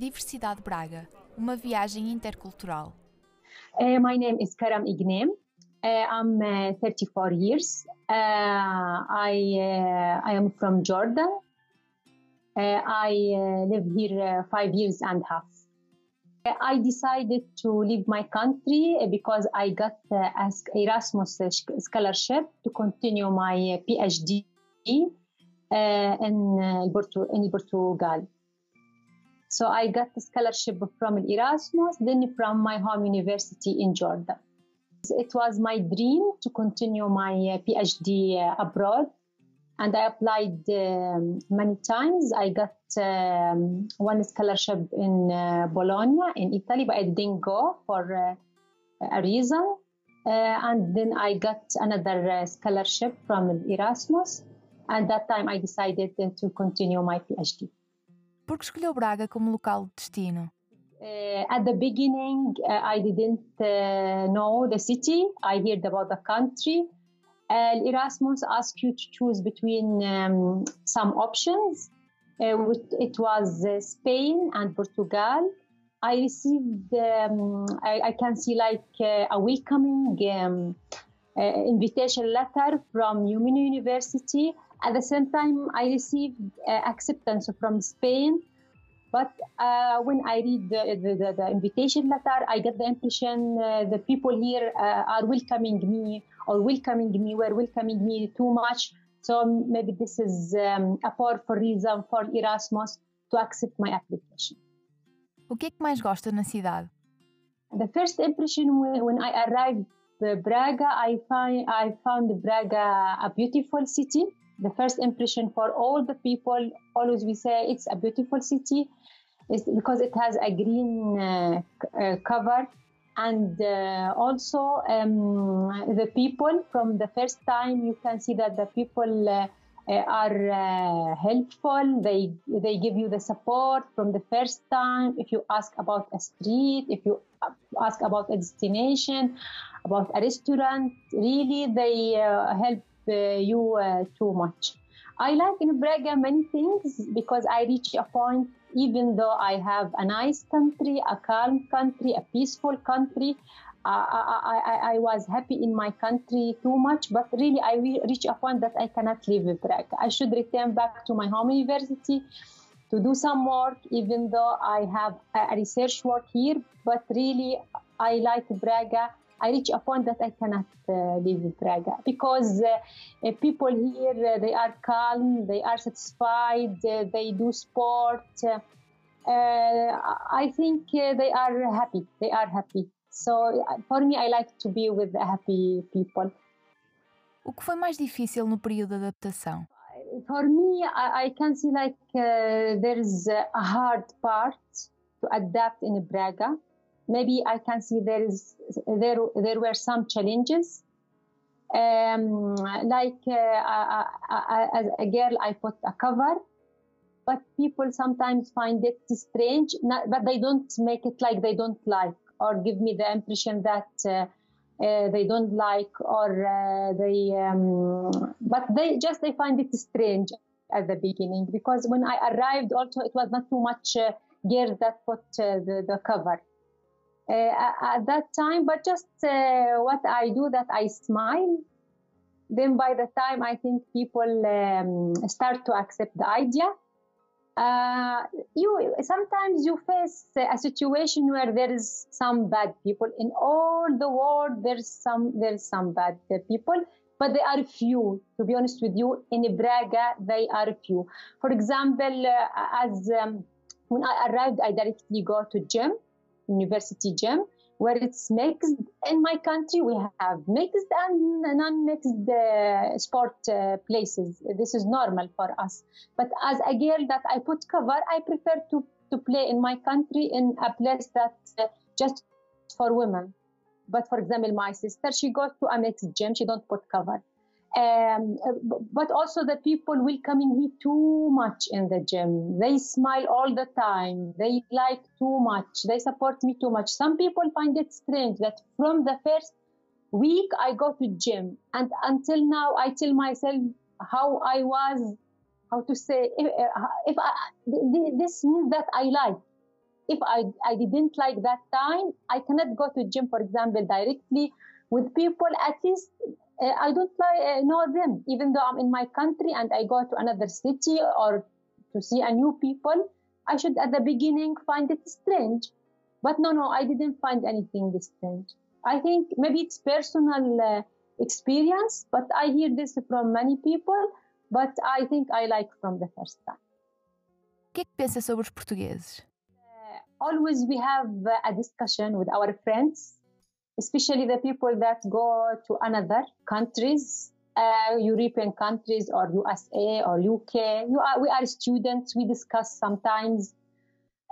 Diversidade Braga, uma viagem intercultural. Uh, my name is Karam Ignem. Uh, I'm uh, 34 years. Uh, I uh, I am from Jordan. Uh, I live here five years and half. I decided to leave my country because I got uh, Erasmus scholarship to continue my PhD in, in Portugal. So I got the scholarship from Erasmus, then from my home university in Jordan. It was my dream to continue my uh, PhD uh, abroad, and I applied um, many times. I got um, one scholarship in uh, Bologna in Italy, but I didn't go for uh, a reason. Uh, and then I got another uh, scholarship from Erasmus, and that time I decided to continue my PhD. Por que escolheu Braga como local de destino? Uh, at the beginning, uh, I didn't uh, know the city. I heard about the country. Erasmus asked you to choose between um, some options. it was Spain and Portugal. I received, um, I, I, can see like a welcoming um, invitation letter from Umino University at the same time, I received uh, acceptance from Spain. But uh, when I read the, the, the, invitation letter, I get the impression uh, the people here uh, are welcoming me or welcoming me, were welcoming me too much. So maybe this is um, a powerful reason for Erasmus to accept my application. O que é que mais gosta na cidade? The first impression when, when I arrived Braga, I find I found Braga a beautiful city the first impression for all the people always we say it's a beautiful city is because it has a green uh, uh, cover. And uh, also um, the people from the first time you can see that the people uh, uh, are uh, helpful. They they give you the support from the first time. If you ask about a street if you ask about a destination about a restaurant really they help you too much. I like in Braga many things because I reach a point, even though I have a nice country, a calm country, a peaceful country, I, I, I, was happy in my country too much, but really I reach a point that I cannot live in Braga. I should return back to my home university to do some work, even though I have a research work here, but really I like Braga I reach a point that I cannot uh, live in Braga because uh, uh people here uh, they are calm, they are satisfied, uh, they do sport. Uh, I think they are happy. They are happy. So for me, I like to be with happy people. O que foi mais difícil no período de adaptação? For me, I, I can see like there is a hard part to adapt in Braga maybe I can see there is there there were some challenges. Um, like uh, I, I, as a girl, I put a cover, but people sometimes find it strange. Not, but they don't make it like they don't like, or give me the impression that uh, uh, they don't like, or uh, they. Um, but they just they find it strange at the beginning because when I arrived, also it was not too much uh, girls that put uh, the, the cover at that time, but just uh, what I do that I smile. Then by the time I think people um, start to accept the idea, uh, you sometimes you face a situation where there is some bad people in all the world. There's some there's some bad people, but they are few. To be honest with you, in Braga they are few. For example, uh, as um, when I arrived, I directly go to gym university gym where it's mixed. In my country, we have mixed and non-mixed uh, sport uh, places. This is normal for us. But as a girl that I put cover, I prefer to, to play in my country in a place that uh, just for women. But for example, my sister, she goes to a mixed gym. She don't put cover. Um, but also the people welcoming me too much in the gym. They smile all the time. They like too much. They support me too much. Some people find it strange that from the first week I go to gym and until now I tell myself how I was, how to say, if, if I, this means that I like. if I, I didn't like that time, I cannot go to gym, for example, directly with people. At least uh, I don't like, uh, know them, even though I'm in my country and I go to another city or to see a new people. I should at the beginning find it strange. But no, no, I didn't find anything strange. I think maybe it's personal uh, experience, but I hear this from many people, but I think I like from the first time. O que é que pensa sobre os portugueses? Uh, always we have a discussion with our friends, especially the people that go to another countries, uh, European countries or USA or UK. You are, we are students. We discuss sometimes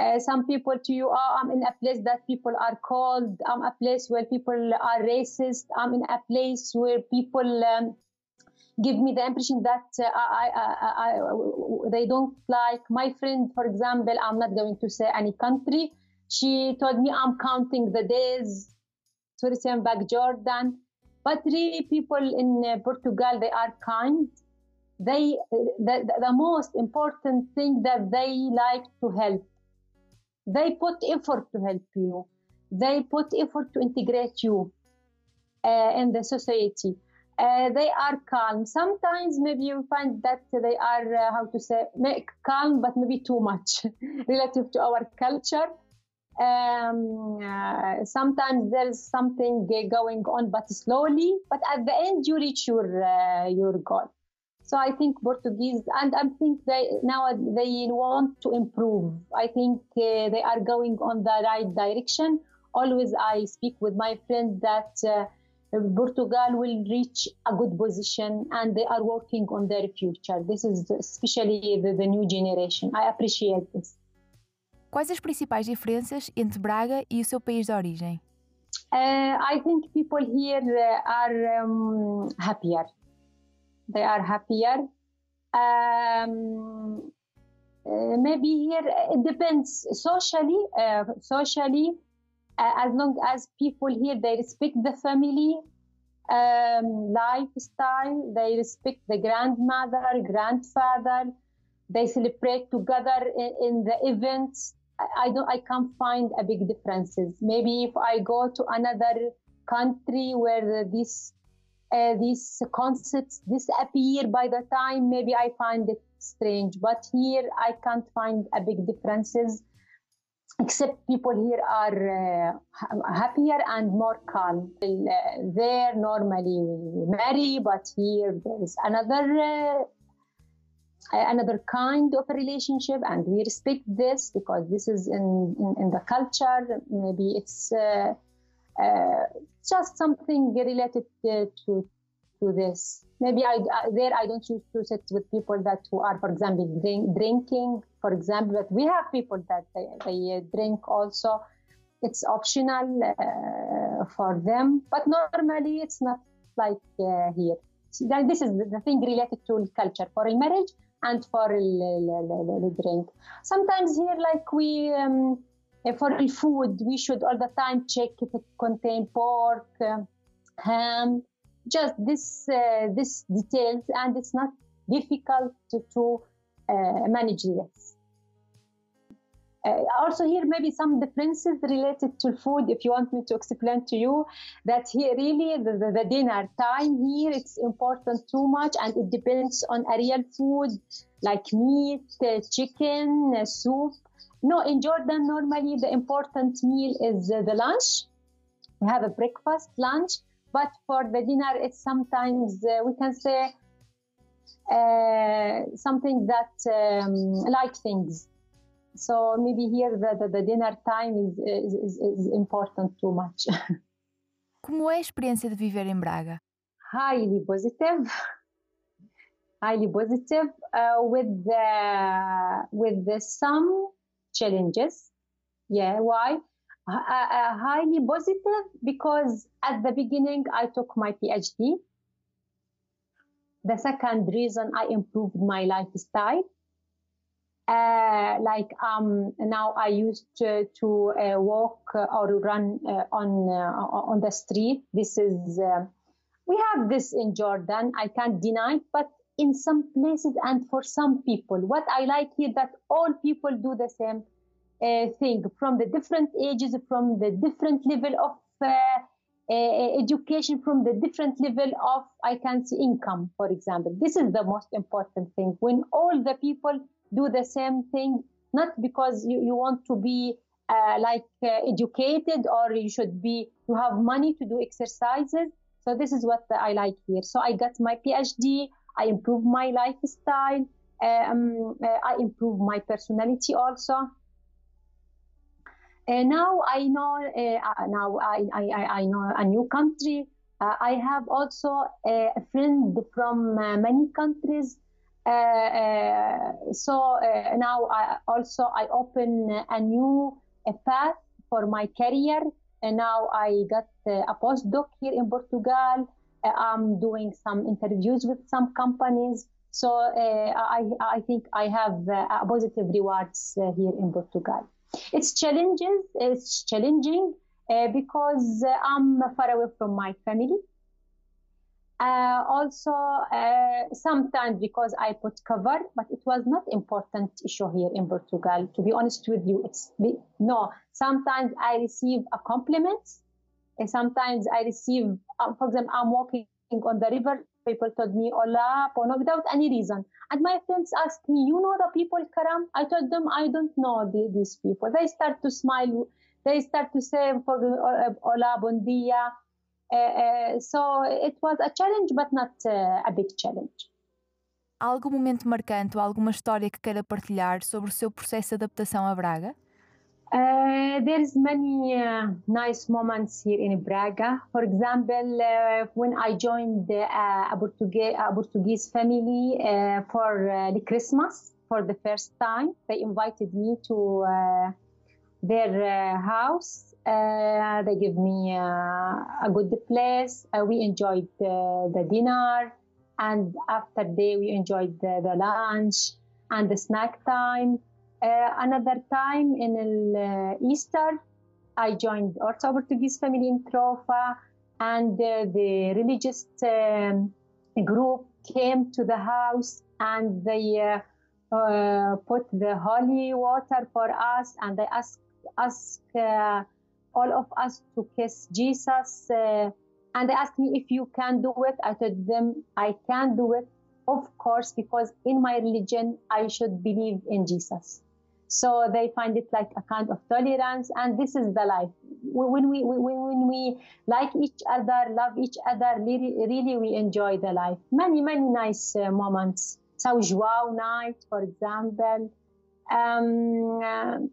uh, some people to you, oh, I'm in a place that people are cold. I'm a place where people are racist. I'm in a place where people um, give me the impression that uh, I, I, I, they don't like my friend. For example, I'm not going to say any country. She told me I'm counting the days to return back Jordan. But really, people in uh, Portugal, they are kind. They, the, the most important thing that they like to help they put effort to help you. They put effort to integrate you uh, in the society. Uh, they are calm. Sometimes maybe you find that they are, uh, how to say, calm, but maybe too much relative to our culture. Um, uh, sometimes there's something going on, but slowly. But at the end, you reach your uh, your goal. So I think Portuguese, and I think they now they want to improve. I think uh, they are going on the right direction. Always, I speak with my friend that uh, Portugal will reach a good position, and they are working on their future. This is especially the, the new generation. I appreciate this. Quais as principais diferenças entre Braga e o seu país de origem? Uh, I think people here are um, happier they are happier. Um, uh, maybe here it depends socially. Uh, socially, as long as people here they respect the family um, lifestyle, they respect the grandmother, grandfather, they celebrate together in, in the events. I, don't. I can't find a big differences. Maybe if I go to another country where this uh, these concepts disappear by the time maybe I find it strange. But here I can't find a big differences, except people here are uh, happier and more calm. Uh, there normally we marry, but here there's another. Uh, another kind of a relationship and we respect this because this is in, in, in the culture maybe it's uh, uh, just something related to, to, to this. Maybe I, there I don't choose to sit with people that who are, for example, drink, drinking. For example, but we have people that they, they drink also. It's optional uh, for them, but normally it's not like uh, This is the thing related to culture for marriage and for the drink. Sometimes here, like we. Um, for the food, we should all the time check if it contains pork, uh, ham, just this uh, this details, and it's not difficult to, to uh, manage this. Uh, also here maybe some differences related to food if you want me to explain to you that here really the, the, the dinner time here it's important too much and it depends on a real food like meat uh, chicken uh, soup no, in Jordan, normally the important meal is uh, the lunch. We have a breakfast, lunch, but for the dinner, it's sometimes uh, we can say uh, something that um, light things. So maybe here the, the, the dinner time is, is, is, important too much. Como é a experiência de viver em Braga? Highly positive. Highly positive uh, with the, with the some challenges. Yeah, why? Uh, uh, highly positive because at the beginning I took my PhD. The second reason I improved my lifestyle. Uh, like um, now I used to, to uh, walk or run uh, on uh, on the street. This is we have this in Jordan. I can't deny, but in some places and for some people. What I like here that all people do the same. uh, thing from the different ages, from the different level of uh, uh, education, from the different level of, I can see, income, for example. This is the most important thing. When all the people do the same thing, not because you, you want to be uh, like uh, educated or you should be, you have money to do exercises. So this is what I like here. So I got my PhD. I improve my lifestyle. Um, uh, I improve my personality also. Uh, now I know uh, now I, I, I know a new country. Uh, I have also a friend from many countries. So now I also I open a new path for my career. And now I got a postdoc here in Portugal. I'm doing some interviews with some companies. So uh, I, I think I have uh, positive rewards uh, here in Portugal. It's challenges. It's challenging uh, because uh, I'm far away from my family. Uh, also, uh, sometimes because I put cover, but it was not important issue here in Portugal. To be honest with you, it's no. Sometimes I receive a compliment. And sometimes I receive, uh, for example, I'm walking on the river. People told me "Hola, Pono" without any reason. And my friends asked me, you know the people, Karam? I told them, I don't know the, these people. They start to smile. They start to say, hola, bon dia. Uh, uh, so it was a challenge, but not uh, a big challenge. Há algum momento marcante ou alguma história que queira partilhar sobre o seu processo de adaptação a Braga? Uh, there's many uh, nice moments here in Braga. For example, uh, when I joined uh, a, Portuguese, a Portuguese family for the Christmas for the first time, they invited me to their house. They gave me a good place. we enjoyed the dinner, and after day we enjoyed the, the lunch and the snack time. Uh, another time in uh, Easter, I joined also Portuguese family in Trofa, and uh, the religious um, group came to the house and they uh, uh, put the holy water for us, and they asked ask, uh, all of us to kiss Jesus. and they asked me if you can do it. I told them I can do it, of course, because in my religion I should believe in Jesus. So they find it like a kind of tolerance, and this is the life. When we when we like each other, love each other, really, really we enjoy the life. Many many nice uh, moments. São João night, for example. Um,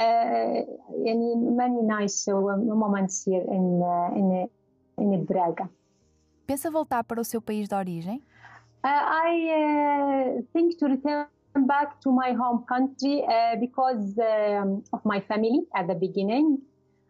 uh, uh, many nice uh, moments here in uh, in in Braga. Pensa voltar para o seu país de origem? Uh, I uh, think to return back to my home country uh, because um, of my family at the beginning.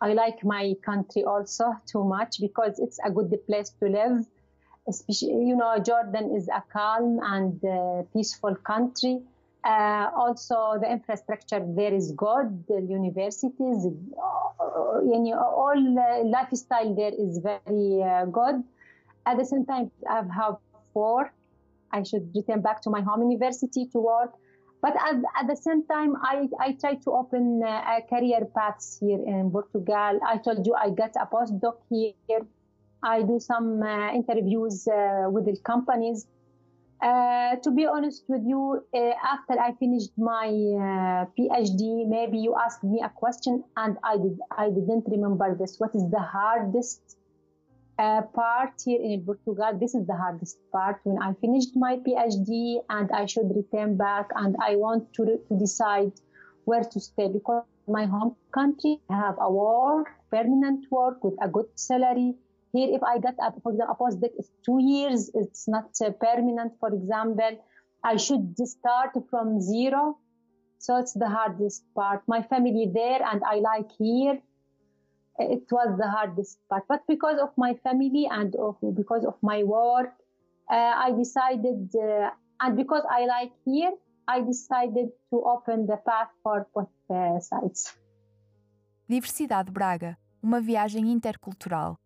I like my country also too much because it's a good place to live. Especially, you know, Jordan is a calm and peaceful country. Uh, also, the infrastructure there is good. The universities, uh, all lifestyle there is very uh, good. At the same time, I have four. I should return back to my home university to work. But at, at the same time, I, I try to open uh, career paths here in Portugal. I told you I got a postdoc here. I do some uh, interviews uh, with the companies. Uh, to be honest with you, uh, after I finished my uh, PhD, maybe you asked me a question and I did I didn't remember this. What is the hardest uh, part here in Portugal. This is the hardest part when I finished my PhD and I should return back and I want to, to decide where to stay because my home country I have a work, permanent work with a good salary. Here, if I get, a, for example, a postdoc, it's two years, it's not uh, permanent, for example. I should start from zero. So it's the hardest part. My family there and I like here it was the hardest part. But because of my family and of, because of my work, uh, I decided, uh, and because I like here, I decided to open the path for both uh, sides. DiverCidade Braga, uma viagem intercultural.